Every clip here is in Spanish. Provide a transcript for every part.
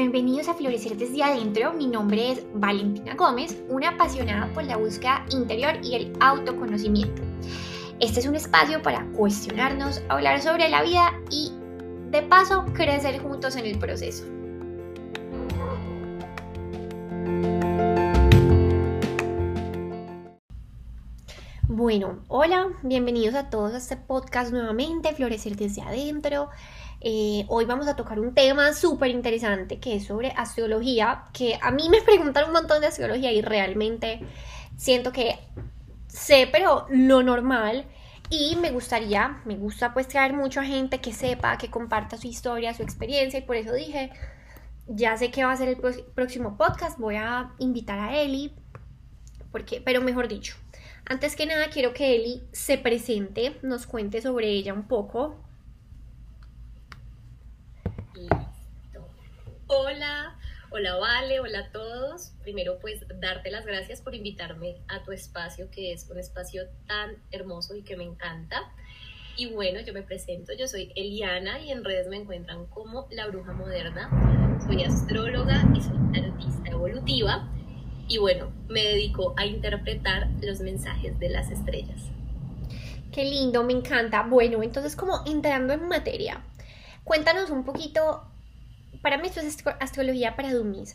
Bienvenidos a Florecer desde adentro. Mi nombre es Valentina Gómez, una apasionada por la búsqueda interior y el autoconocimiento. Este es un espacio para cuestionarnos, hablar sobre la vida y, de paso, crecer juntos en el proceso. Bueno, hola, bienvenidos a todos a este podcast nuevamente, Florecer desde adentro. Eh, hoy vamos a tocar un tema súper interesante que es sobre astrología, que a mí me preguntan un montón de astrología y realmente siento que sé, pero lo normal. Y me gustaría, me gusta pues traer mucha gente que sepa, que comparta su historia, su experiencia y por eso dije, ya sé que va a ser el próximo podcast, voy a invitar a Eli, porque, pero mejor dicho, antes que nada quiero que Eli se presente, nos cuente sobre ella un poco, Hola, hola Vale, hola a todos. Primero pues darte las gracias por invitarme a tu espacio, que es un espacio tan hermoso y que me encanta. Y bueno, yo me presento, yo soy Eliana y en redes me encuentran como La Bruja Moderna. Soy astróloga y soy artista evolutiva. Y bueno, me dedico a interpretar los mensajes de las estrellas. Qué lindo, me encanta. Bueno, entonces como entrando en materia, cuéntanos un poquito para mí esto es astrología para dummies.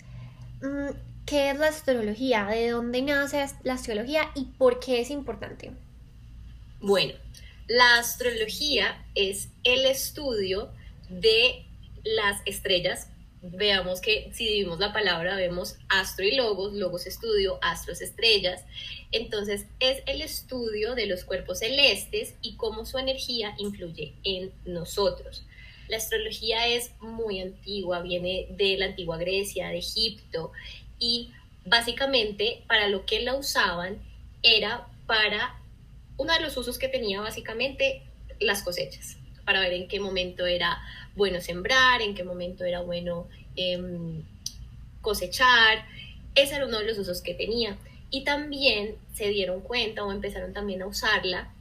Mm, ¿Qué es la astrología? ¿De dónde nace la astrología y por qué es importante? Bueno, la astrología es el estudio de las estrellas. Veamos que si dividimos la palabra, vemos astro y logos, logos estudio, astros estrellas. Entonces es el estudio de los cuerpos celestes y cómo su energía influye en nosotros. La astrología es muy antigua, viene de la antigua Grecia, de Egipto, y básicamente para lo que la usaban era para, uno de los usos que tenía básicamente las cosechas, para ver en qué momento era bueno sembrar, en qué momento era bueno em, cosechar, ese era uno de los usos que tenía. Y también se dieron cuenta o empezaron también a usarla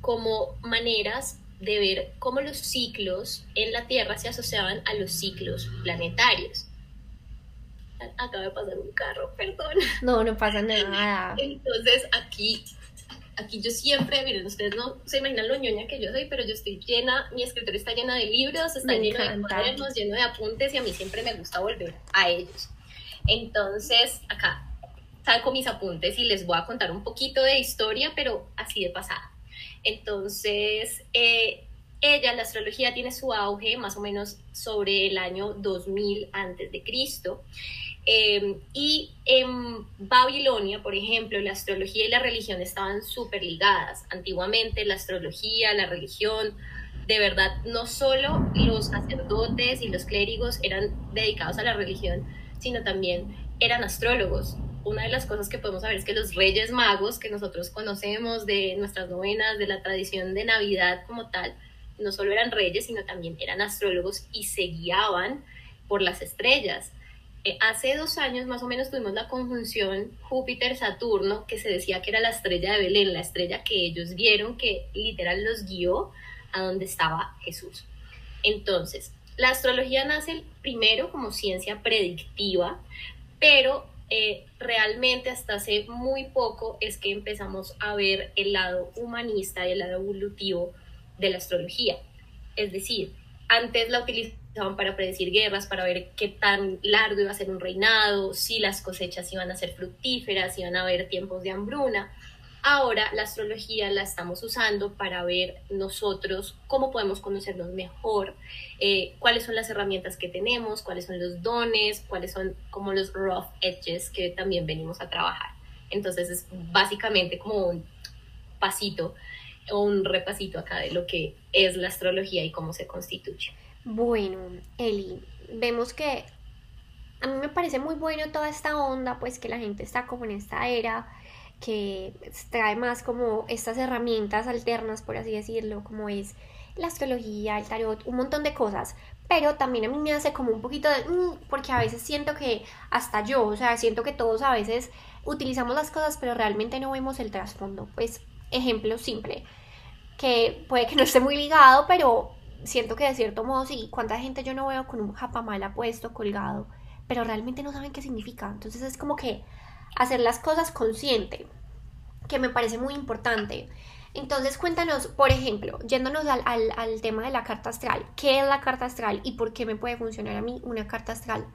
como maneras de ver cómo los ciclos en la Tierra se asociaban a los ciclos planetarios. Acaba de pasar un carro, perdón. No, no pasa nada. Entonces aquí, aquí yo siempre, miren, ustedes no se imaginan lo ñoña que yo soy, pero yo estoy llena, mi escritorio está llena de libros, está lleno de cuadernos, lleno de apuntes y a mí siempre me gusta volver a ellos. Entonces, acá saco mis apuntes y les voy a contar un poquito de historia, pero así de pasada. Entonces, eh, ella, la astrología, tiene su auge más o menos sobre el año 2000 antes de Cristo. Em, y en Babilonia, por ejemplo, la astrología y la religión estaban súper ligadas. Antiguamente la astrología, la religión, de verdad, no solo los sacerdotes y los clérigos eran dedicados a la religión, sino también eran astrólogos una de las cosas que podemos saber es que los reyes magos que nosotros conocemos de nuestras novenas, de la tradición de Navidad como tal, no solo eran reyes, sino también eran astrólogos y se guiaban por las estrellas. Eh, hace dos años más o menos tuvimos la conjunción Júpiter-Saturno, que se decía que era la estrella de Belén, la estrella que ellos vieron que literal los guió a donde estaba Jesús. Entonces, la astrología nace primero como ciencia predictiva, pero eh, realmente hasta hace muy poco es que empezamos a ver el lado humanista y el lado evolutivo de la astrología. Es decir, antes la utilizaban para predecir guerras, para ver qué tan largo iba a ser un reinado, si las cosechas iban a ser fructíferas, si iban a haber tiempos de hambruna. Ahora la astrología la estamos usando para ver nosotros cómo podemos conocernos mejor, eh, cuáles son las herramientas que tenemos, cuáles son los dones, cuáles son como los rough edges que también venimos a trabajar. Entonces es básicamente como un pasito o un repasito acá de lo que es la astrología y cómo se constituye. Bueno, Eli, vemos que a mí me parece muy bueno toda esta onda, pues que la gente está como en esta era que trae más como estas herramientas alternas, por así decirlo, como es la astrología, el tarot, un montón de cosas. Pero también a mí me hace como un poquito de... Mm", porque a veces siento que hasta yo, o sea, siento que todos a veces utilizamos las cosas, pero realmente no vemos el trasfondo. Pues ejemplo simple, que puede que no esté muy ligado, pero siento que de cierto modo sí, cuánta gente yo no veo con un japamala puesto, colgado, pero realmente no saben qué significa. Entonces es como que hacer las cosas consciente, que me parece muy importante. Entonces cuéntanos, por ejemplo, yéndonos al, al, tema de la carta astral, ¿qué es la carta astral y por qué me puede funcionar a mí una carta astral?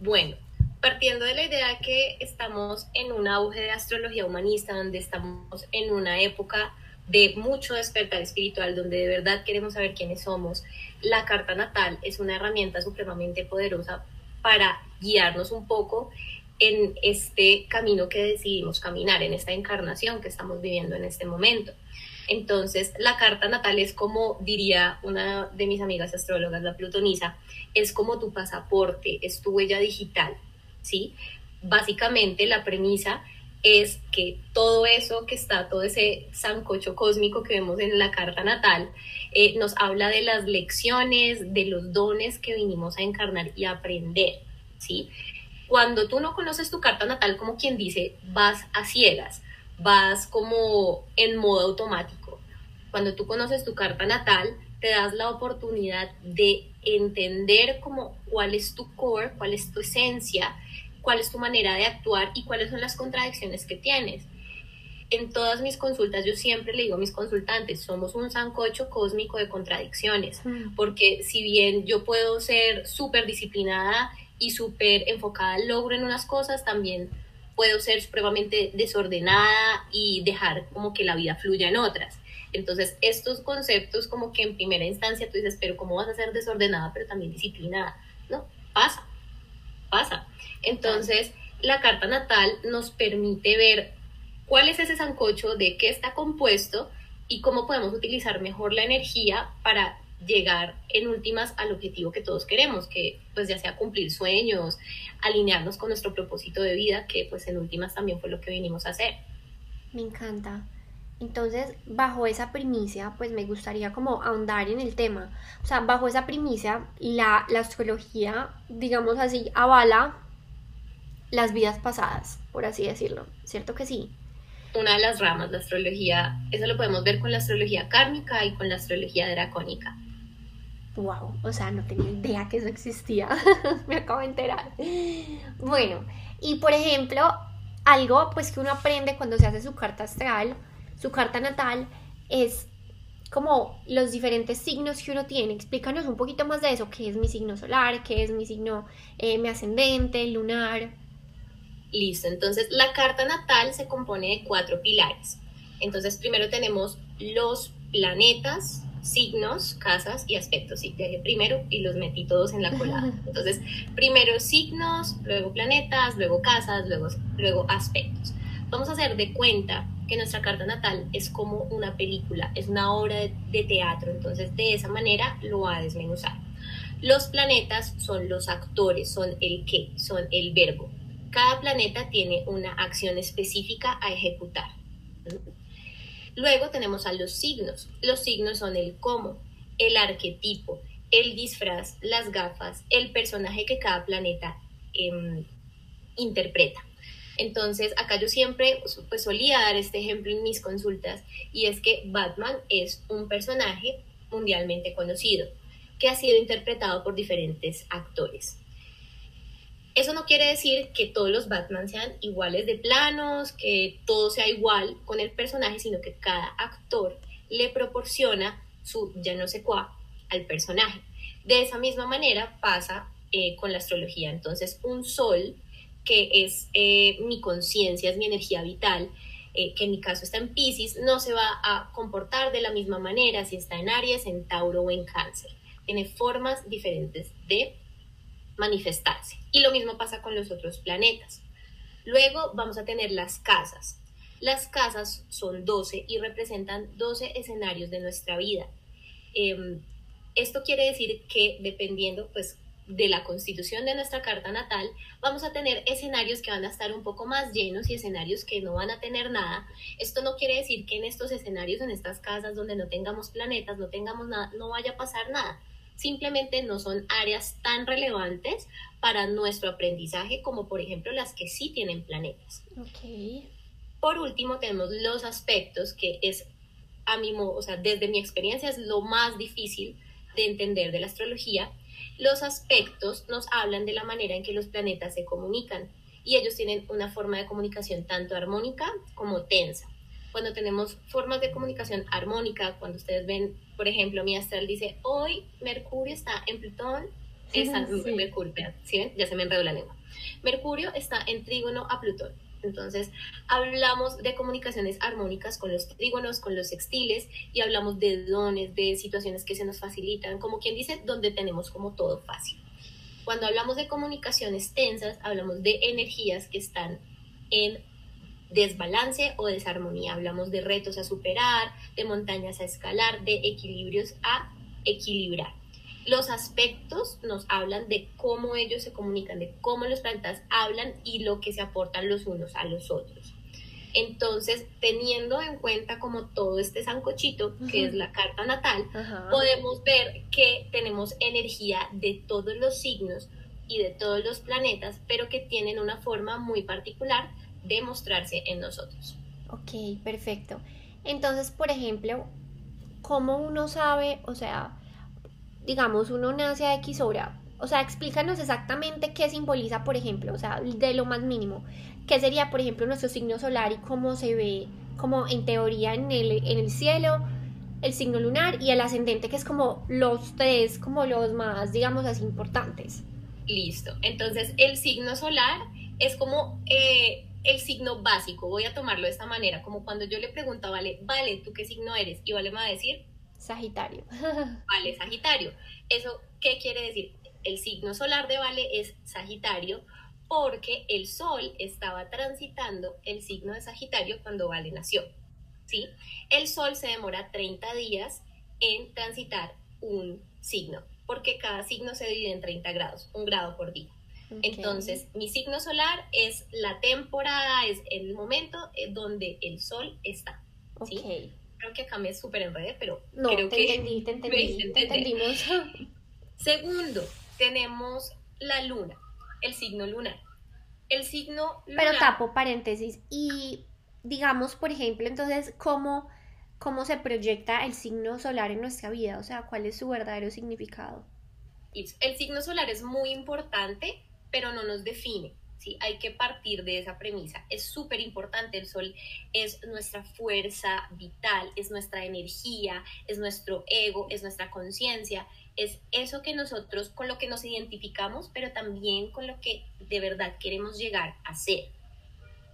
Bueno, partiendo de la idea que estamos en un auge de astrología humanista, donde estamos en una época de mucho despertar espiritual, donde de verdad queremos saber quiénes somos, la carta natal es una herramienta supremamente poderosa para guiarnos un poco en este camino que decidimos caminar, en esta encarnación que estamos viviendo en este momento. Entonces, la carta natal es como diría una de mis amigas astrólogas, la plutonisa, es como tu pasaporte, es tu huella digital, ¿sí? Básicamente la premisa es que todo eso que está, todo ese sancocho cósmico que vemos en la carta natal, eh, nos habla de las lecciones, de los dones que vinimos a encarnar y aprender, ¿sí? Cuando tú no conoces tu carta natal, como quien dice, vas a ciegas, vas como en modo automático. Cuando tú conoces tu carta natal, te das la oportunidad de entender como cuál es tu core, cuál es tu esencia, cuál es tu manera de actuar y cuáles son las contradicciones que tienes. En todas mis consultas yo siempre le digo a mis consultantes, somos un sancocho cósmico de contradicciones, mm. porque si bien yo puedo ser súper disciplinada y súper enfocada al logro en unas cosas, también puedo ser supremamente desordenada y dejar como que la vida fluya en otras. Entonces, estos conceptos como que en primera instancia tú dices, pero ¿cómo vas a ser desordenada pero también disciplinada? No, pasa, pasa. Entonces, la carta natal nos permite ver cuál es ese sancocho, de qué está compuesto y cómo podemos utilizar mejor la energía para llegar en últimas al objetivo que todos queremos, que pues ya sea cumplir sueños, alinearnos con nuestro propósito de vida, que pues en últimas también fue lo que vinimos a hacer. Me encanta. Entonces, bajo esa primicia, pues me gustaría como ahondar en el tema. O sea, bajo esa primicia, la, la astrología, digamos así, avala las vidas pasadas, por así decirlo. ¿Cierto que sí? Una de las ramas la astrología, eso lo podemos ver con la astrología kármica y con la astrología dracónica. Wow, o sea, no tenía idea que eso existía. Me acabo de enterar. Bueno, y por ejemplo, algo pues que uno aprende cuando se hace su carta astral, su carta natal, es como los diferentes signos que uno tiene. Explícanos un poquito más de eso, qué es mi signo solar, qué es mi signo, eh, mi ascendente, lunar. Listo, entonces la carta natal se compone de cuatro pilares. Entonces primero tenemos los planetas, signos, casas y aspectos. Sí, primero y los metí todos en la colada. Entonces, primero signos, luego planetas, luego casas, luego, luego aspectos. Vamos a hacer de cuenta que nuestra carta natal es como una película, es una obra de, de teatro. Entonces, de esa manera lo va a desmenuzar. Los planetas son los actores, son el qué, son el verbo. Cada planeta tiene una acción específica a ejecutar. Luego tenemos a los signos. Los signos son el cómo, el arquetipo, el disfraz, las gafas, el personaje que cada planeta em, interpreta. Entonces, acá yo siempre pues, solía dar este ejemplo en mis consultas y es que Batman es un personaje mundialmente conocido que ha sido interpretado por diferentes actores. Eso no quiere decir que todos los Batman sean iguales de planos, que todo sea igual con el personaje, sino que cada actor le proporciona su ya no sé cuá al personaje. De esa misma manera pasa eh, con la astrología. Entonces, un sol, que es eh, mi conciencia, es mi energía vital, eh, que en mi caso está en Pisces, no se va a comportar de la misma manera si está en Aries, en Tauro o en Cáncer. Tiene formas diferentes de manifestarse. Y lo mismo pasa con los otros planetas. Luego vamos a tener las casas. Las casas son 12 y representan 12 escenarios de nuestra vida. Em, esto quiere decir que dependiendo pues de la constitución de nuestra carta natal, vamos a tener escenarios que van a estar un poco más llenos y escenarios que no van a tener nada. Esto no quiere decir que en estos escenarios, en estas casas donde no tengamos planetas, no tengamos nada, no vaya a pasar nada simplemente no son áreas tan relevantes para nuestro aprendizaje como por ejemplo las que sí tienen planetas. Por último tenemos los aspectos, que es a mi o sea, desde mi experiencia es lo más difícil de entender de la astrología. Los aspectos nos hablan de la manera en que los planetas se comunican y ellos tienen una forma de comunicación tanto armónica como tensa. Cuando tenemos formas de comunicación armónica, cuando ustedes ven, por ejemplo, mi astral dice, hoy Mercurio está en Plutón, está en Mercurio, ¿sí Ya se me enredó la lengua. Mercurio está en trígono a Plutón. Entonces, hablamos de comunicaciones armónicas con los trígonos, con los sextiles, y hablamos de dones, de situaciones que se nos facilitan, como quien dice, donde tenemos como todo fácil. Cuando hablamos de comunicaciones tensas, hablamos de energías que están en desbalance o desarmonía. Hablamos de retos a superar, de montañas a escalar, de equilibrios a equilibrar los aspectos nos hablan de cómo ellos se comunican, de cómo los planetas hablan y lo que se aportan los unos a los otros. Entonces, teniendo en cuenta como todo este sancochito, que es la carta natal, podemos ver que tenemos energía de todos los signos y de todos los planetas, pero que tienen una forma muy particular de mostrarse en nosotros. Ok, perfecto. Entonces, por ejemplo, ¿cómo uno sabe, o sea, digamos, uno nace a X hora, o sea, explícanos exactamente qué simboliza, por ejemplo, o sea, de lo más mínimo, qué sería, por ejemplo, nuestro signo solar y cómo se ve, como en teoría en el, en el cielo, el signo lunar y el ascendente, que es como los tres, como los más, digamos así, importantes. Listo. Entonces, el signo solar es como eh, el signo básico. Voy a tomarlo de esta manera, como cuando yo le pregunto a Vale, Vale, ¿tú qué signo eres? Y Vale me va a decir Sagitario. vale, Sagitario. ¿Eso qué quiere decir? El signo solar de Vale es Sagitario porque el Sol estaba transitando el signo de Sagitario cuando Vale nació. ¿sí? El Sol se demora 30 días en transitar un signo, porque cada signo se divide en 30 grados, un grado por día. Entonces, mi signo solar es la temporada, es el momento eh, donde el Sol está. ¿sí? creo que acá me súper enredé, pero no, creo te que entendí, te entendí, te entendimos. Segundo, tenemos la luna, el signo lunar. El signo lunar. Pero tapo paréntesis y digamos, por ejemplo, entonces, ¿cómo, cómo se proyecta el signo solar en nuestra vida? O sea, ¿cuál es su verdadero significado? El signo solar es muy importante, pero no nos define. ¿sí? Hay que partir de esa premisa. Es súper importante, el sol es nuestra fuerza vital, es nuestra energía, es nuestro ego, es nuestra conciencia, es eso que nosotros, con lo que nos identificamos, pero también con lo que de verdad queremos llegar a ser.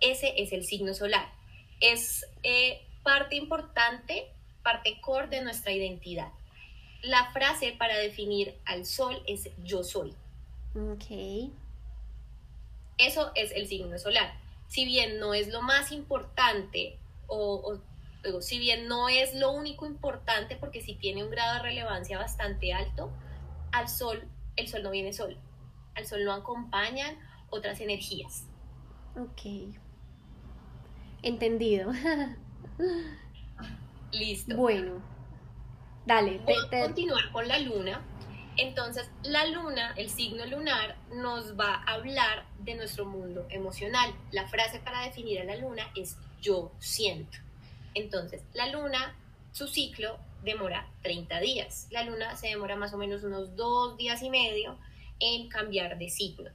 Ese es el signo solar. Es eh, parte importante, parte core de nuestra identidad. La frase para definir al sol es yo soy. Ok. Eso es el signo solar. Si bien no es lo más importante o, si bien no es lo único importante porque si tiene un grado de relevancia bastante alto, al sol, el sol no viene solo. Al sol lo acompañan otras energías. Ok. Entendido. Listo. Bueno. Dale. Voy a continuar con la luna entonces, la luna, el signo lunar, nos va a hablar de nuestro mundo emocional. La frase para definir a la luna es yo siento. Entonces, la luna, su ciclo demora 30 días. La luna se demora más o menos unos dos días y medio en cambiar de ciclo.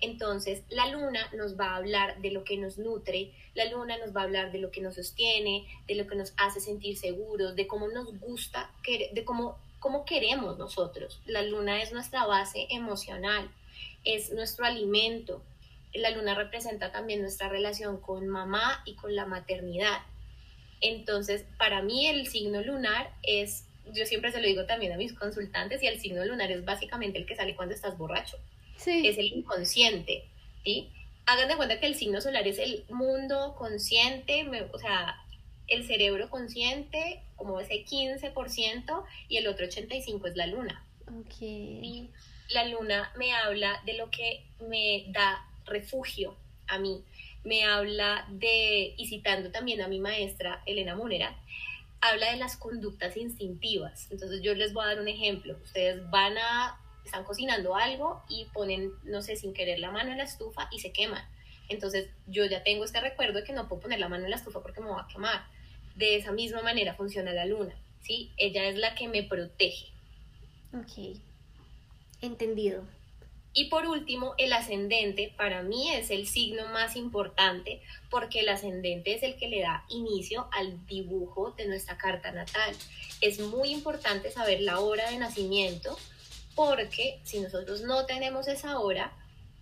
Entonces, la luna nos va a hablar de lo que nos nutre, la luna nos va a hablar de lo que nos sostiene, de lo que nos hace sentir seguros, de cómo nos gusta, de cómo cómo queremos nosotros. La luna es nuestra base emocional, es nuestro alimento. La luna representa también nuestra relación con mamá y con la maternidad. Entonces, para mí el signo lunar es, yo siempre se lo digo también a mis consultantes, y el signo lunar es básicamente el que sale cuando estás borracho. Sí. Es el inconsciente, ¿sí? Hagan de cuenta que el signo solar es el mundo consciente, o sea, el cerebro consciente, como ese 15%, y el otro 85% es la luna. Okay. la luna me habla de lo que me da refugio a mí, me habla de, y citando también a mi maestra Elena Munera, habla de las conductas instintivas. Entonces yo les voy a dar un ejemplo. Ustedes van a, están cocinando algo y ponen, no sé, sin querer la mano en la estufa y se queman. Entonces yo ya tengo este recuerdo de que no puedo poner la mano en la estufa porque me va a quemar de esa misma manera funciona la luna, ¿sí? Ella es la que me protege. Ok, entendido. Y por último, el ascendente para mí es el signo más importante porque el ascendente es el que le da inicio al dibujo de nuestra carta natal. Es muy importante saber la hora de nacimiento porque si nosotros no tenemos esa hora,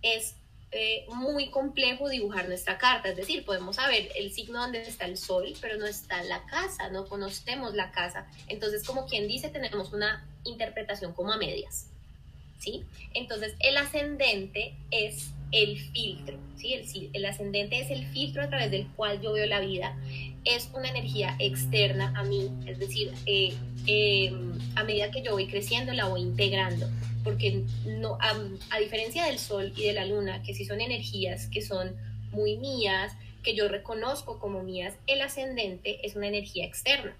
es eh, muy complejo dibujar nuestra carta. Es decir, podemos saber el signo donde está el sol, pero no está la casa, no conocemos la casa. Entonces, como quien dice, tenemos una interpretación como a medias. ¿sí? Entonces, el ascendente es el filtro, ¿sí? El, el, ascendente es el filtro a través del cual yo veo la vida. Es una energía externa a mí, es decir, eh, em, a medida que yo voy creciendo la voy integrando, porque no, a, a diferencia del sol y de la luna, que sí son energías que son muy mías, que yo reconozco como mías, el ascendente es una energía externa.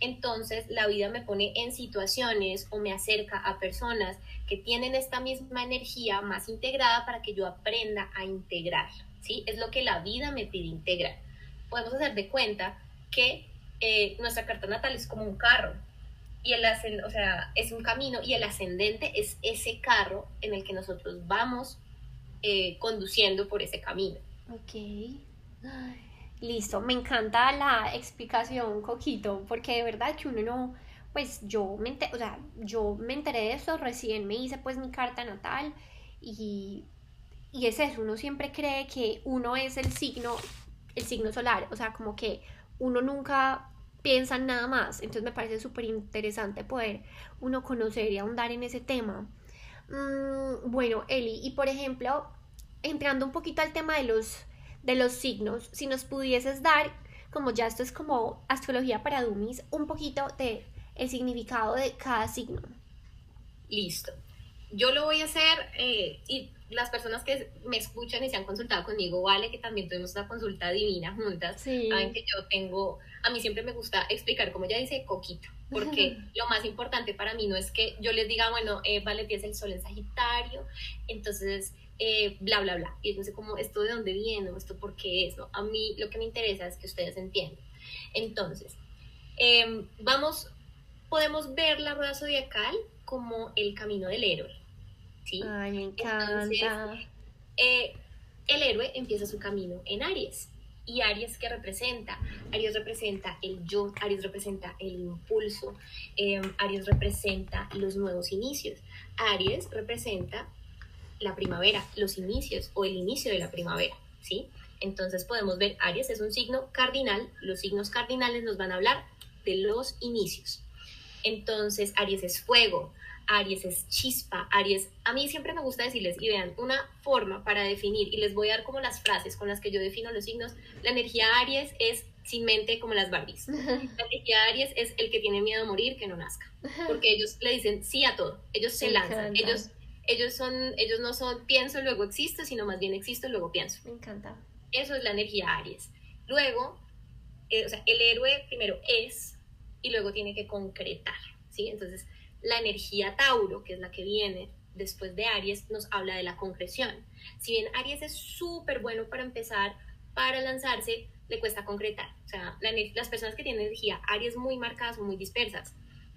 Entonces la vida me pone en situaciones o me acerca a personas que tienen esta misma energía más integrada para que yo aprenda a integrar, ¿sí? Es lo que la vida me pide integrar. Podemos hacer de cuenta que eh, nuestra carta natal es como un carro y el o sea, es un camino y el ascendente es ese carro en el que nosotros vamos eh, conduciendo por ese camino. Ok. Listo, me encanta la explicación, Coquito, porque de verdad que uno no, pues yo me, o sea, yo me enteré de eso, recién me hice pues mi carta natal y, y es eso, uno siempre cree que uno es el signo, el signo solar, o sea, como que uno nunca piensa en nada más, entonces me parece súper interesante poder uno conocer y ahondar en ese tema. Mm, bueno, Eli, y por ejemplo, entrando un poquito al tema de los, de los signos, si nos pudieses dar, como ya esto es como astrología para dummies, un poquito de el significado de cada signo. Listo. Yo lo voy a hacer eh, y las personas que me escuchan y se han consultado conmigo, vale, que también tuvimos una consulta divina juntas, saben que yo tengo, a mí siempre me gusta explicar, como ya dice, coquito, porque lo más importante para mí no es que yo les diga, bueno, eh, vale, tienes el sol en Sagitario, entonces, eh, bla, bla, bla, y entonces como, ¿esto de dónde viene? ¿Esto por qué es? ¿no? A mí lo que me interesa es que ustedes entiendan. Entonces, em, vamos podemos ver la rueda zodiacal como el camino del héroe. ¿sí? Ay, me encanta. Eh, el héroe empieza su camino en Aries. ¿Y Aries qué representa? Aries representa el yo, Aries representa el impulso, em, Aries representa los nuevos inicios, Aries representa la primavera, los inicios o el inicio de la primavera, ¿sí? Entonces podemos ver, Aries es un signo cardinal, los signos cardinales nos van a hablar de los inicios. Entonces, Aries es fuego, Aries es chispa, Aries, a mí siempre me gusta decirles, y vean, una forma para definir, y les voy a dar como las frases con las que yo defino los signos, la energía Aries es sin mente como las Barbies. La energía Aries es el que tiene miedo a morir, que no nazca, porque ellos le dicen sí a todo, ellos se lanzan, ellos, ellos, son, ellos no son pienso, luego existo, sino más bien existo, luego pienso. Me encanta. Eso es la energía Aries. Luego, eh, o sea, el héroe primero es, y luego tiene que concretar, ¿sí? Entonces, la energía Tauro, que es la que viene después de Aries, nos habla de la concreción. Si bien Aries es súper bueno para empezar, para lanzarse, le cuesta concretar. O sea, las personas que tienen energía Aries muy marcadas son muy dispersas,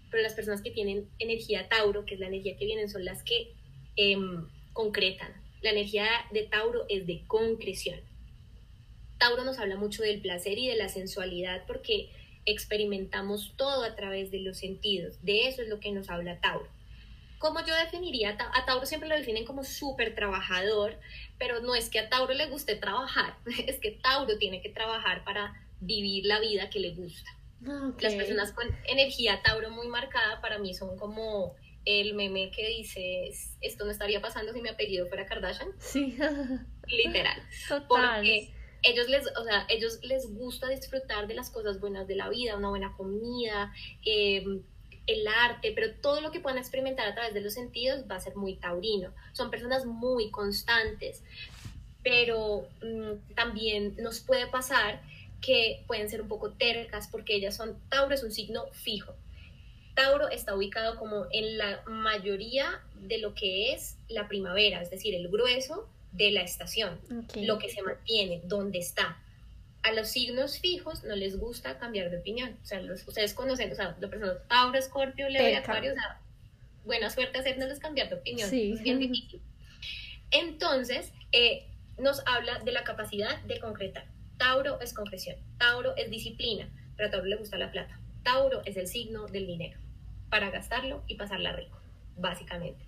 pero las personas que tienen energía Tauro, que es la energía que vienen, son las que em, concretan. La energía de Tauro es de concreción. Tauro nos habla mucho del placer y de la sensualidad porque experimentamos todo a través de los sentidos. De eso es lo que nos habla Tauro. Como yo definiría, a Tauro siempre lo definen como súper trabajador, pero no es que a Tauro le guste trabajar, es que Tauro tiene que trabajar para vivir la vida que le gusta. Las personas con energía Tauro muy marcada para mí son como el meme que dice, esto no estaría pasando si mi apellido fuera Kardashian. Sí. Literal. Total. Porque ellos les, o sea, ellos les gusta disfrutar de las cosas buenas de la vida, una buena comida, em, el arte, pero todo lo que puedan experimentar a través de los sentidos va a ser muy taurino. Son personas muy constantes, pero mm, también nos puede pasar que pueden ser un poco tercas porque ellas son, Tauro es un signo fijo. Tauro está ubicado como en la mayoría de lo que es la primavera, es decir, el grueso de la estación, lo que se mantiene, dónde está. a los signos fijos no les gusta cambiar de opinión. O sea, ustedes conocen, o sea, la persona Tauro, Escorpio, Leo y Acuario, o sea, buena suerte hacernos cambiar de opinión. Sí. Es bien difícil. Entonces, eh, nos habla de la capacidad de concretar. Tauro es concreción, Tauro es disciplina, pero a Tauro le gusta la plata. Tauro es el signo del dinero, para gastarlo y pasarla rico, básicamente.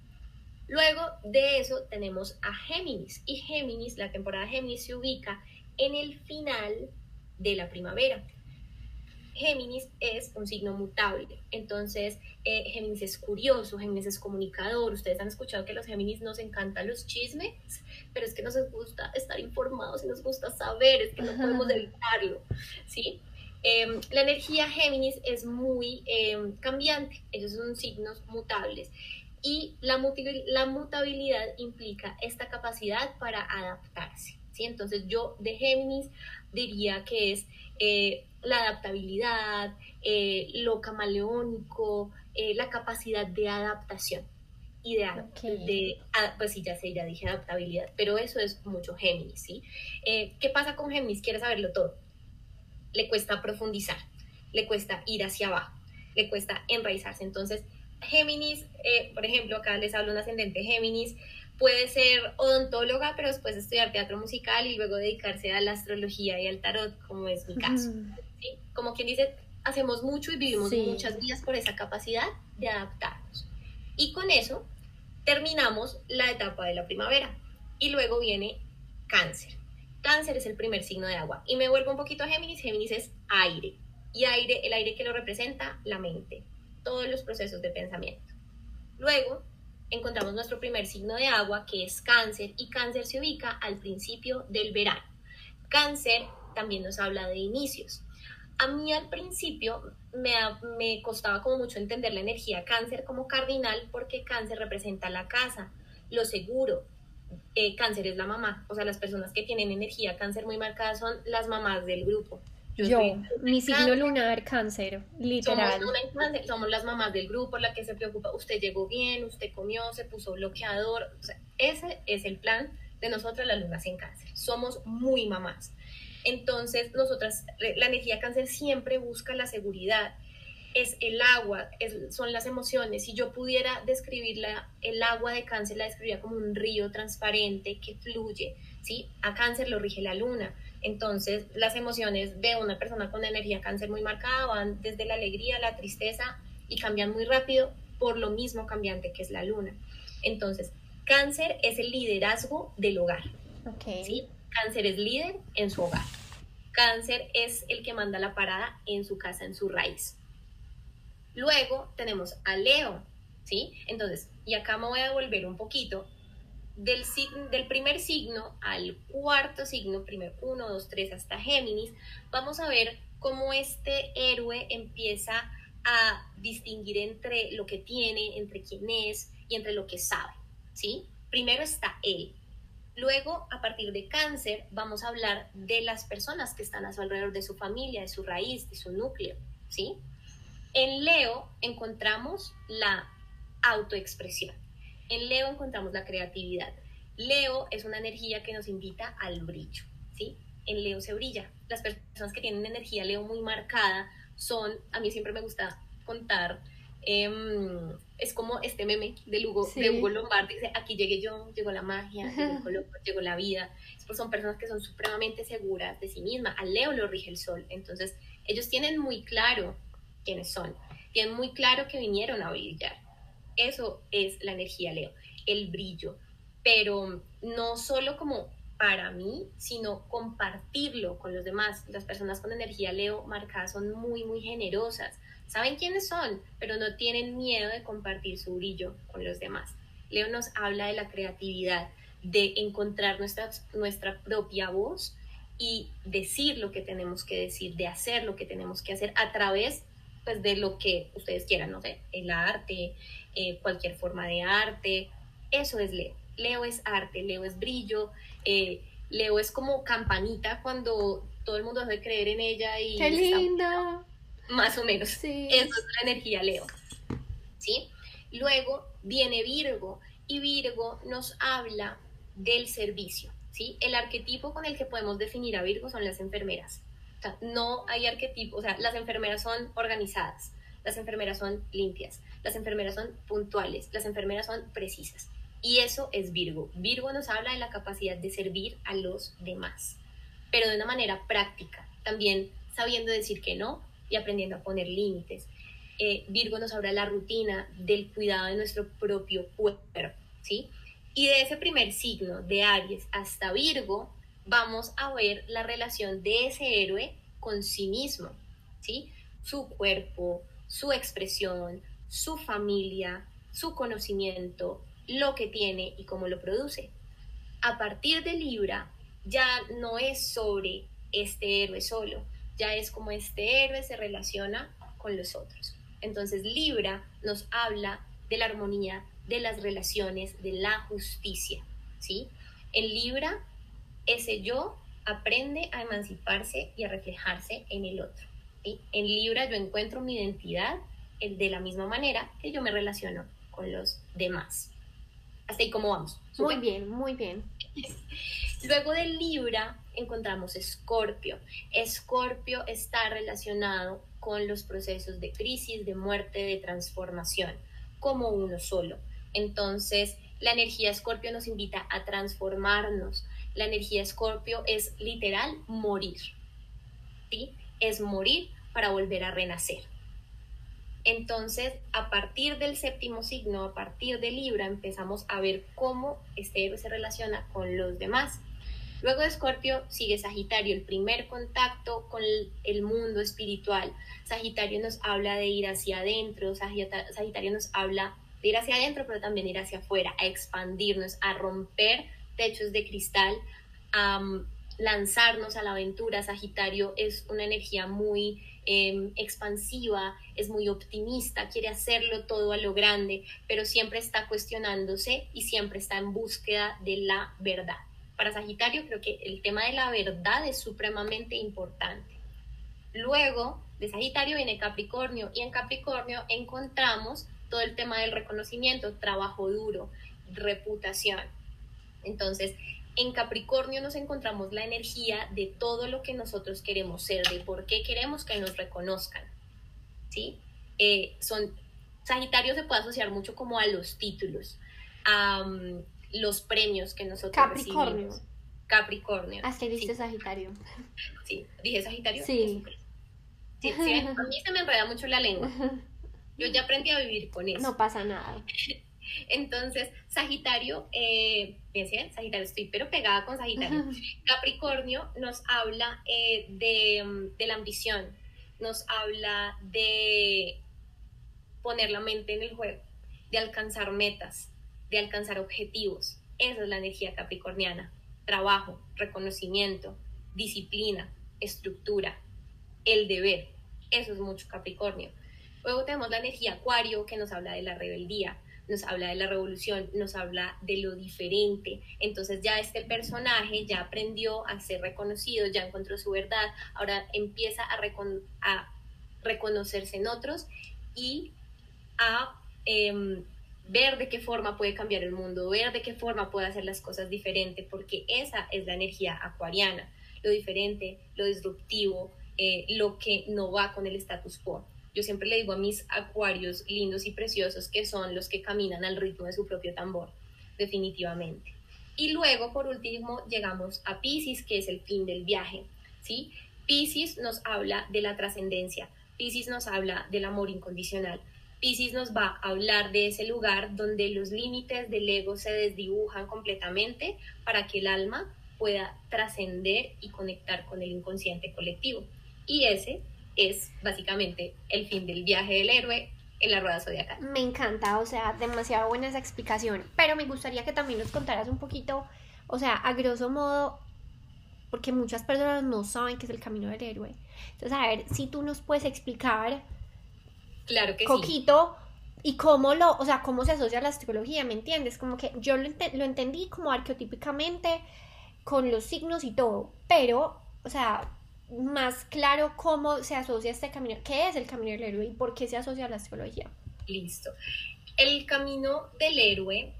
Luego de eso tenemos a Géminis, y Géminis, la temporada Géminis se ubica en el final de la primavera. Géminis es un signo mutable, entonces eh, Géminis es curioso, Géminis es comunicador. Ustedes han escuchado que a los Géminis nos encantan los chismes, pero es que nos gusta estar informados y nos gusta saber, es que no podemos evitarlo, ¿sí? Em, la energía Géminis es muy em, cambiante, ellos son signos mutables y la, la mutabilidad implica esta capacidad para adaptarse. ¿sí? Entonces yo de Géminis diría que es eh, la adaptabilidad, eh, lo camaleónico, eh, la capacidad de adaptación. Y de, pues sí, ya sé, ya dije adaptabilidad, pero eso es mucho Géminis, ¿sí? ¿Qué pasa con Géminis? Quiere saberlo todo. Le cuesta profundizar, le cuesta ir hacia abajo, le cuesta enraizarse. Entonces, Géminis, por ejemplo, acá les hablo un ascendente Géminis, puede ser odontóloga, pero después estudiar teatro musical y luego dedicarse a la astrología y al tarot, como es mi caso. Como quien dice, hacemos mucho y vivimos muchas vidas por esa capacidad de adaptarnos. Y con eso terminamos la etapa de la primavera. Y luego viene cáncer. Cáncer es el primer signo de agua. Y me vuelvo un poquito a Géminis. Géminis es aire. Y aire, el aire que lo representa, la mente. Todos los procesos de pensamiento. Luego encontramos nuestro primer signo de agua, que es cáncer, y cáncer se ubica al principio del verano. Cáncer también nos habla de inicios. A mí al principio me, me costaba como mucho entender la energía cáncer como cardinal porque cáncer representa la casa, lo seguro. Eh, cáncer es la mamá, o sea, las personas que tienen energía cáncer muy marcada son las mamás del grupo. Yo, mi signo lunar, cáncer, literal. Somos, las mamás del grupo, la que se preocupa, usted llegó bien, usted comió, se puso bloqueador. O sea, ese es el plan de nosotras las lunas en cáncer. Somos muy mamás. Entonces, nosotras, la energía cáncer siempre busca la seguridad. Es el agua, son las emociones. Si yo pudiera describirla, el agua de cáncer la describiría como un río transparente que fluye. ¿sí? A cáncer lo rige la luna entonces, las emociones de una persona con energía cáncer muy marcada van desde la alegría, la tristeza y cambian muy rápido por lo mismo cambiante que es la luna. Entonces, cáncer es el liderazgo del hogar. Okay. Cáncer es líder en su hogar. Cáncer es el que manda la parada en su casa, en su raíz. Luego tenemos a Leo, ¿sí? Entonces, y acá me voy a volver un poquito del, del primer signo al cuarto signo, primer 1, 2, 3 hasta Géminis, vamos a ver cómo este héroe empieza a distinguir entre lo que tiene, entre quién es y entre lo que sabe, ¿sí? Primero está él. Luego, a partir de cáncer, vamos a hablar de las personas que están a su alrededor, de su familia, de su raíz, de su núcleo, ¿sí? En Leo encontramos la autoexpresión. En Leo encontramos la creatividad. Leo es una energía que nos invita al brillo, ¿sí? En Leo se brilla. Las personas que tienen energía Leo muy marcada son, a mí siempre me gusta contar, em, es como este meme de Hugo, de Hugo Lombardi, dice, aquí llegué yo, llegó la magia, llegó el color, llegó la vida. Son personas que son supremamente seguras de sí mismas. A Leo lo rige el sol, entonces ellos tienen muy claro quiénes son, tienen muy claro que vinieron a brillar eso es la energía Leo, el brillo, pero no solo como para mí, sino compartirlo con los demás. Las personas con energía Leo marcada son muy, muy generosas. Saben quiénes son, pero no tienen miedo de compartir su brillo con los demás. Leo nos habla de la creatividad, de encontrar nuestra, nuestra propia voz y decir lo que tenemos que decir, de hacer lo que tenemos que hacer a través pues, de lo que ustedes quieran, no sé, el arte, eh, cualquier forma de arte. Eso es Leo. Leo es arte, Leo es brillo, eh, Leo es como campanita cuando todo el mundo debe creer en ella y... ¡Qué linda! Más o menos. Sí. Eso es la energía Leo. ¿Sí? Luego viene Virgo y Virgo nos habla del servicio. ¿sí? El arquetipo con el que podemos definir a Virgo son las enfermeras. O sea, no hay arquetipo, o sea, las enfermeras son organizadas, las enfermeras son limpias, las enfermeras son puntuales, las enfermeras son precisas. Y eso es Virgo. Virgo nos habla de la capacidad de servir a los demás, pero de una manera práctica, también sabiendo decir que no y aprendiendo a poner límites. Eh, Virgo nos habla de la rutina del cuidado de nuestro propio cuerpo, ¿sí? Y de ese primer signo, de Aries hasta Virgo, vamos a ver la relación de ese héroe con sí mismo, ¿sí? Su cuerpo, su expresión, su familia, su conocimiento, lo que tiene y cómo lo produce. A partir de Libra, ya no es sobre este héroe solo, ya es como este héroe se relaciona con los otros. Entonces Libra nos habla de la armonía, de las relaciones, de la justicia, ¿sí? En Libra, ese yo aprende a emanciparse y a reflejarse en el otro. En Libra yo encuentro mi identidad de la misma manera que yo me relaciono con los demás. Hasta ahí como vamos. Muy bien, muy bien. Luego de Libra encontramos Escorpio. Escorpio está relacionado con los procesos de crisis, de muerte, de transformación, como uno solo. Entonces, la energía Escorpio nos invita a transformarnos. La energía Escorpio es literal morir. ¿sí? Es morir para volver a renacer. Entonces, a partir del séptimo signo, a partir de Libra, empezamos a ver cómo este héroe se relaciona con los demás. Luego de Escorpio sigue Sagitario, el primer contacto con el mundo espiritual. Sagitario nos habla de ir hacia adentro, Sagitario nos habla de ir hacia adentro, pero también ir hacia afuera, a expandirnos, a romper techos de cristal, a lanzarnos a la aventura. Sagitario es una energía muy em, expansiva, es muy optimista, quiere hacerlo todo a lo grande, pero siempre está cuestionándose y siempre está en búsqueda de la verdad. Para Sagitario creo que el tema de la verdad es supremamente importante. Luego de Sagitario viene Capricornio y en Capricornio encontramos todo el tema del reconocimiento, trabajo duro, reputación. Entonces, en Capricornio nos encontramos la energía de todo lo que nosotros queremos ser, de por qué queremos que nos reconozcan. ¿Sí? Eh, son, Sagitario se puede asociar mucho como a los títulos, a mm, los premios que nosotros Capricornio. Capricornio. Hasta ah, que Sagitario. Sí, dije Sagitario. Sí. Sí, sí, a mí se me enreda mucho la lengua. Yo ya aprendí a vivir con eso. No pasa nada. Entonces, Sagitario, eh, Sagitario, estoy pero pegada con Sagitario. Capricornio nos habla eh, de, de la ambición, nos habla de poner la mente en el juego, de alcanzar metas, de alcanzar objetivos. Esa es la energía capricorniana. Trabajo, reconocimiento, disciplina, estructura, el deber. Eso es mucho Capricornio. Luego tenemos la energía Acuario que nos habla de la rebeldía, nos habla de la revolución, nos habla de lo diferente. Entonces ya este personaje ya aprendió a ser reconocido, ya encontró su verdad, ahora empieza a, reconocerse en otros y a em, ver de qué forma puede cambiar el mundo, ver de qué forma puede hacer las cosas diferente, porque esa es la energía acuariana, lo diferente, lo disruptivo, eh, lo que no va con el status quo. Yo siempre le digo a mis acuarios lindos y preciosos que son los que caminan al ritmo de su propio tambor, definitivamente. Y luego, por último, llegamos a Pisces, que es el fin del viaje, ¿sí? Pisces nos habla de la trascendencia, Pisces nos habla del amor incondicional, Pisces nos va a hablar de ese lugar donde los límites del ego se desdibujan completamente para que el alma pueda trascender y conectar con el inconsciente colectivo. Y ese es básicamente el fin del viaje del héroe en la rueda zodiacal. Me encanta, o sea, demasiado buena esa explicación, pero me gustaría que también nos contaras un poquito, o sea, a grosso modo, porque muchas personas no saben qué es el camino del héroe. Entonces, a ver, si tú nos puedes explicar claro que poquito y cómo lo, o sea, cómo se asocia a la astrología, ¿me entiendes? Como que yo lo, lo entendí como arqueotípicamente con los signos y todo, pero, o sea, más claro cómo se asocia este camino, qué es el camino del héroe y por qué se asocia a la astrología. Listo. El camino del héroe,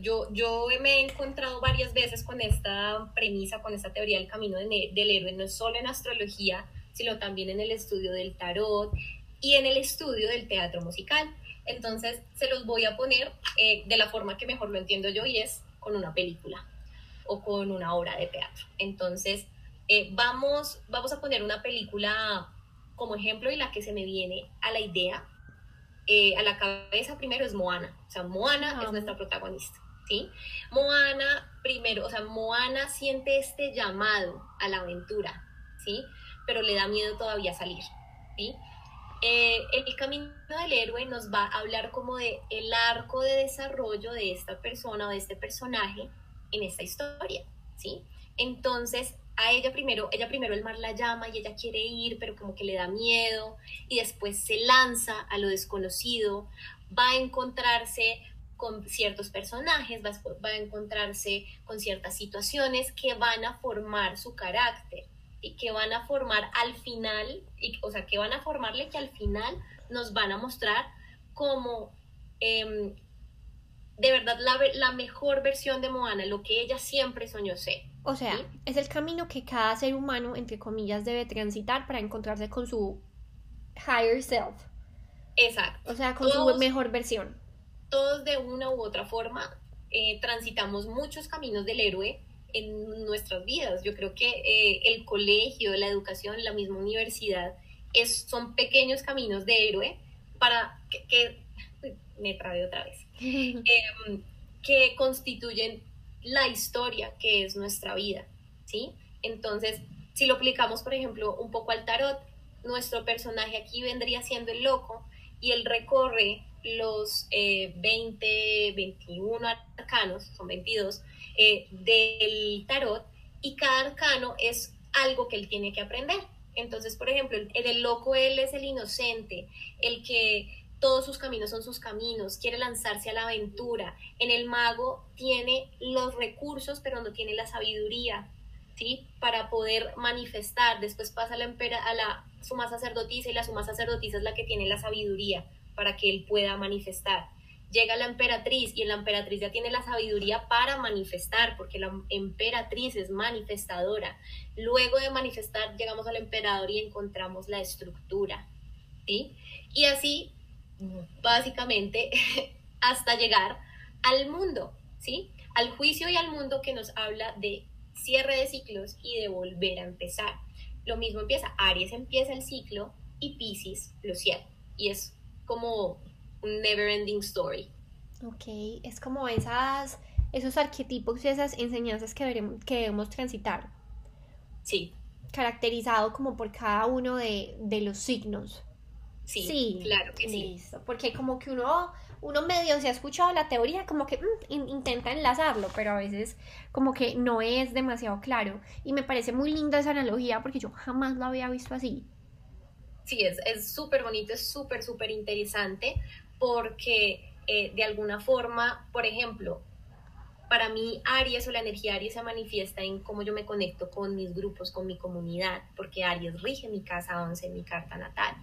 yo, yo me he encontrado varias veces con esta premisa, con esta teoría del camino del héroe, no solo en astrología, sino también en el estudio del tarot y en el estudio del teatro musical. Entonces, se los voy a poner eh, de la forma que mejor lo entiendo yo y es con una película o con una obra de teatro. Entonces, eh, vamos, vamos a poner una película como ejemplo y la que se me viene a la idea, eh, a la cabeza primero es Moana. O sea, Moana es nuestra protagonista. ¿Sí? Moana, primero, o sea, Moana siente este llamado a la aventura, ¿sí? Pero le da miedo todavía salir, ¿sí? Eh, el camino del héroe nos va a hablar como de el arco de desarrollo de esta persona o de este personaje en esta historia, ¿sí? Entonces, a ella primero, ella primero el mar la llama y ella quiere ir, pero como que le da miedo y después se lanza a lo desconocido, va a encontrarse con ciertos personajes, va, a encontrarse con ciertas situaciones que van a formar su carácter y que van a formar al final, o sea, que van a formarle que al final nos van a mostrar como em, de verdad la, la, mejor versión de Moana, lo que ella siempre soñó ser. O sea, es el camino que cada ser humano, entre comillas, debe transitar para encontrarse con su higher self. Exacto. O sea, con su mejor versión. Todos de una u otra forma eh, transitamos muchos caminos del héroe en nuestras vidas. Yo creo que eh, el colegio, la educación, la misma universidad, es, son pequeños caminos de héroe para que, me trabé otra vez, em, que constituyen la historia que es nuestra vida, ¿sí? Entonces, si lo aplicamos, por ejemplo, un poco al tarot, nuestro personaje aquí vendría siendo el loco y él recorre los 20, eh, 21 arcanos, son 22, eh, del tarot y cada arcano es algo que él tiene que aprender. Entonces, por ejemplo, el, el loco él es el inocente, el que todos sus caminos son sus caminos, quiere lanzarse a la aventura. En el mago tiene los recursos, pero no tiene la sabiduría, ¿sí? Para poder manifestar. Después pasa a la, a la suma sacerdotisa y la suma sacerdotisa es la que tiene la sabiduría para que él pueda manifestar. Llega la emperatriz y la emperatriz ya tiene la sabiduría para manifestar, porque la emperatriz es manifestadora. Luego de manifestar llegamos al emperador y encontramos la estructura, ¿sí? Y así básicamente hasta llegar al mundo, ¿sí? Al juicio y al mundo que nos habla de cierre de ciclos y de volver a empezar. Lo mismo empieza, Aries empieza el ciclo y Pisces lo cierra. Y es como un never ending story. Ok, es como esas, esos arquetipos y esas enseñanzas que, que debemos transitar. Sí. Caracterizado como por cada uno de, de los signos. Sí, claro que sí. Listo, porque como que uno, uno medio se ha escuchado la teoría, como que mm, intenta enlazarlo, pero a veces como que no es demasiado claro. Y me parece muy linda esa analogía porque yo jamás lo había visto así. Sí, es súper bonito, es súper, súper interesante porque eh, de alguna forma, por ejemplo, para mí Aries o la energía Aries se manifiesta en cómo yo me conecto con mis grupos, con mi comunidad, porque Aries rige mi casa 11, mi carta natal.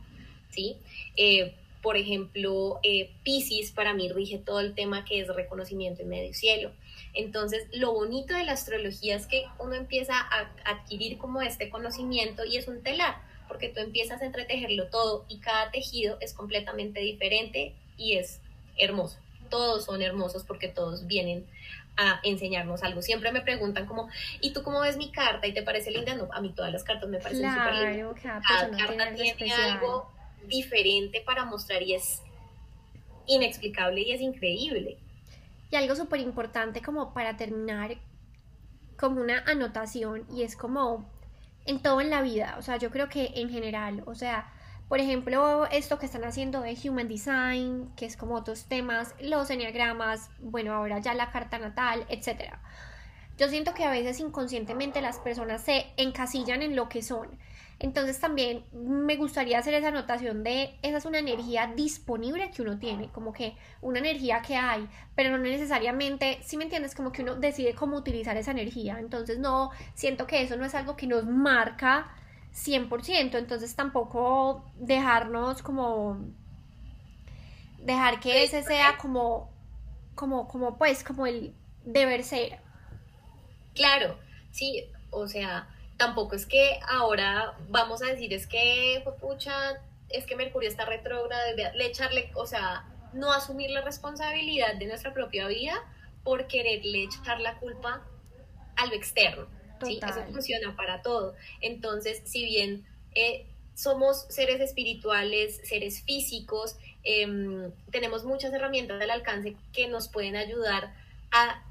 ¿Sí? Eh, por ejemplo, eh, Pisces para mí rige todo el tema que es reconocimiento en medio cielo. Entonces, lo bonito de la astrología es que uno empieza a adquirir como este conocimiento y es un telar, porque tú empiezas a entretejerlo todo y cada tejido es completamente diferente y es hermoso. Todos son hermosos porque todos vienen a enseñarnos algo. Siempre me preguntan como, ¿y tú cómo ves mi carta? ¿Y te parece linda? No, a mí todas las cartas me parecen súper lindas. Cada, carta tiene algo diferente para mostrar y es inexplicable y es increíble. Y algo súper importante como para terminar, como una anotación, y es como en todo en la vida, o sea, yo creo que en general, o sea, por ejemplo, esto que están haciendo de Human Design, que es como otros temas, los enneagramas, bueno, ahora ya la carta natal, etcétera. Yo siento que a veces inconscientemente las personas se encasillan en lo que son entonces también me gustaría hacer esa anotación de esa es una energía disponible que uno tiene, como que una energía que hay, pero no necesariamente, si me entiendes, como que uno decide cómo utilizar esa energía. Entonces no, siento que eso no es algo que nos marca 100%, entonces tampoco dejarnos como Dejar que ese sea como, como, como pues, como el deber ser. Claro, sí, o sea, tampoco es que ahora vamos a decir es que, pucha, es que Mercurio está retrógrado, le echarle, o sea, no asumir la responsabilidad de nuestra propia vida por quererle echar la culpa a lo externo. ¿sí? Eso funciona para todo. Entonces, si bien eh, somos seres espirituales, seres físicos, em, tenemos muchas herramientas al alcance que nos pueden ayudar a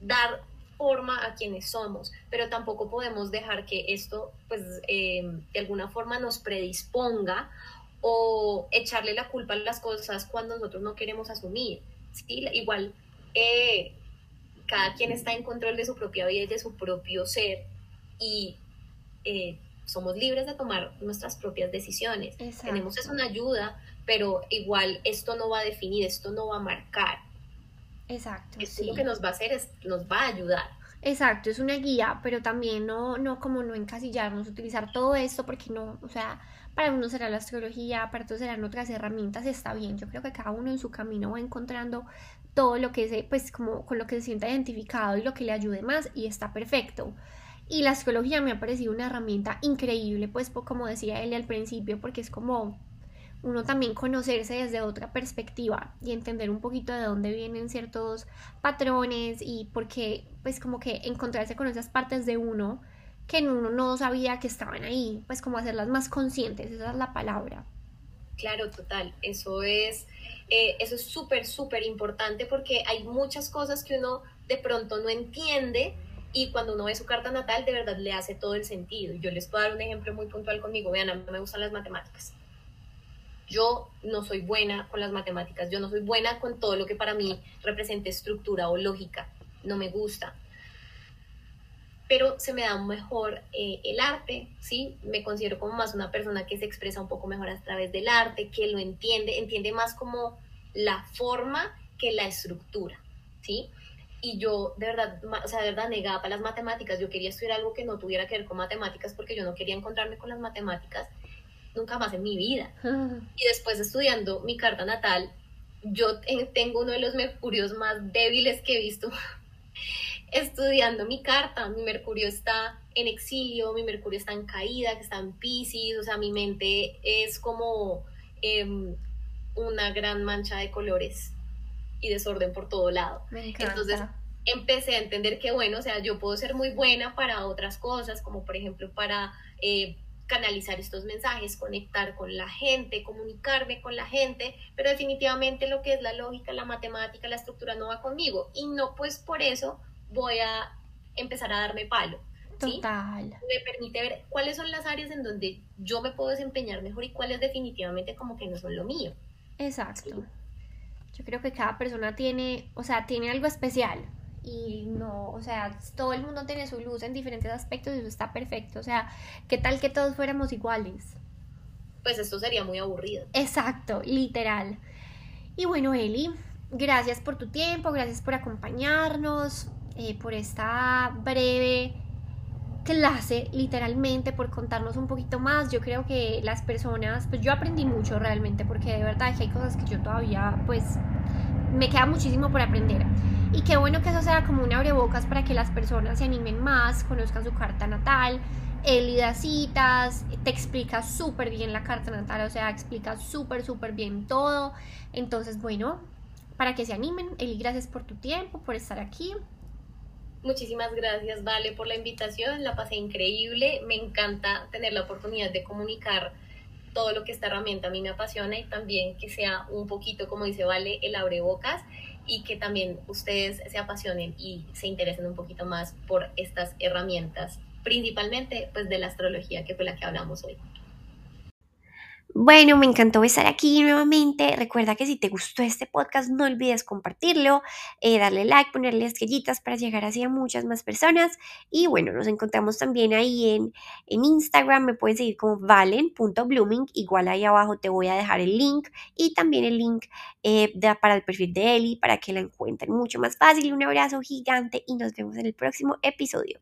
dar forma a quienes somos, pero tampoco podemos dejar que esto, pues, em, de alguna forma nos predisponga o echarle la culpa a las cosas cuando nosotros no queremos asumir. ¿sí? Igual, eh, cada quien está en control de su propia vida y de su propio ser y eh, somos libres de tomar nuestras propias decisiones. Tenemos es una ayuda, pero igual esto no va a definir, esto no va a marcar. Exacto. Esto lo que nos va a hacer es, nos va a ayudar. Exacto, es una guía, pero también no, no como no encasillarnos, utilizar todo esto porque no, o sea, para uno será la astrología, para otros serán otras herramientas, está bien. Yo creo que cada uno en su camino va encontrando todo lo que se, pues como con lo que se sienta identificado y lo que le ayude más y está perfecto. Y la astrología me ha parecido una herramienta increíble, pues como decía él al principio, porque es como uno también conocerse desde otra perspectiva y entender un poquito de dónde vienen ciertos patrones y por qué, pues como que encontrarse con esas partes de uno que uno no sabía que estaban ahí, pues como hacerlas más conscientes, esa es la palabra. Claro, total, eso es eh, eso es súper, súper importante porque hay muchas cosas que uno de pronto no entiende y cuando uno ve su carta natal de verdad le hace todo el sentido. Yo les puedo dar un ejemplo muy puntual conmigo, vean, a mí me gustan las matemáticas yo no soy buena con las matemáticas, yo no soy buena con todo lo que para mí represente estructura o lógica, no me gusta. Pero se me da mejor eh, el arte, ¿sí? Me considero como más una persona que se expresa un poco mejor a través del arte, que lo entiende, entiende más como la forma que la estructura, ¿sí? Y yo de verdad, o sea, de verdad negaba las matemáticas, yo quería estudiar algo que no tuviera que ver con matemáticas porque yo no quería encontrarme con las matemáticas nunca más en mi vida. Y después estudiando mi carta natal, yo tengo uno de los mercurios más débiles que he visto estudiando mi carta. Mi mercurio está en exilio, mi mercurio está en caída, que está en Pisces, o sea, mi mente es como em, una gran mancha de colores y desorden por todo lado. Entonces empecé a entender que, bueno, o sea, yo puedo ser muy buena para otras cosas, como por ejemplo para eh, canalizar estos mensajes, conectar con la gente, comunicarme con la gente, pero definitivamente lo que es la lógica, la matemática, la estructura no va conmigo y no pues por eso voy a empezar a darme palo. Total. Me permite ver cuáles son las áreas en donde yo me puedo desempeñar mejor y cuáles definitivamente como que no son lo mío. Exacto. Yo creo que cada persona tiene, o sea, tiene algo especial y no, o sea, todo el mundo tiene su luz en diferentes aspectos y eso está perfecto. O sea, ¿qué tal que todos fuéramos iguales? Pues esto sería muy aburrido. Exacto, literal. Y bueno, Eli, gracias por tu tiempo, gracias por acompañarnos, eh, por esta breve clase, literalmente, por contarnos un poquito más. Yo creo que las personas, pues yo aprendí mucho realmente, porque de verdad que hay cosas que yo todavía, pues, me queda muchísimo por aprender. Y qué bueno que eso sea como un abrebocas para que las personas se animen más, conozcan su carta natal. Eli da citas, te explica súper bien la carta natal, o sea, explica súper, súper bien todo. Entonces, bueno, para que se animen, Eli, gracias por tu tiempo, por estar aquí. Muchísimas gracias, Vale, por la invitación. La pasé increíble. Me encanta tener la oportunidad de comunicar todo lo que esta herramienta a mí me apasiona y también que sea un poquito, como dice Vale, el abrebocas y que también ustedes se apasionen y se interesen un poquito más por estas herramientas, principalmente pues de la astrología, que fue la que hablamos hoy. Bueno, me encantó estar aquí nuevamente. Recuerda que si te gustó este podcast, no olvides compartirlo, eh, darle like, ponerle estrellitas para llegar hacia muchas más personas. Y bueno, nos encontramos también ahí en, en Instagram. Me pueden seguir como valen.blooming. Igual ahí abajo te voy a dejar el link y también el link eh, para el perfil de Eli para que la encuentren mucho más fácil. Un abrazo gigante y nos vemos en el próximo episodio.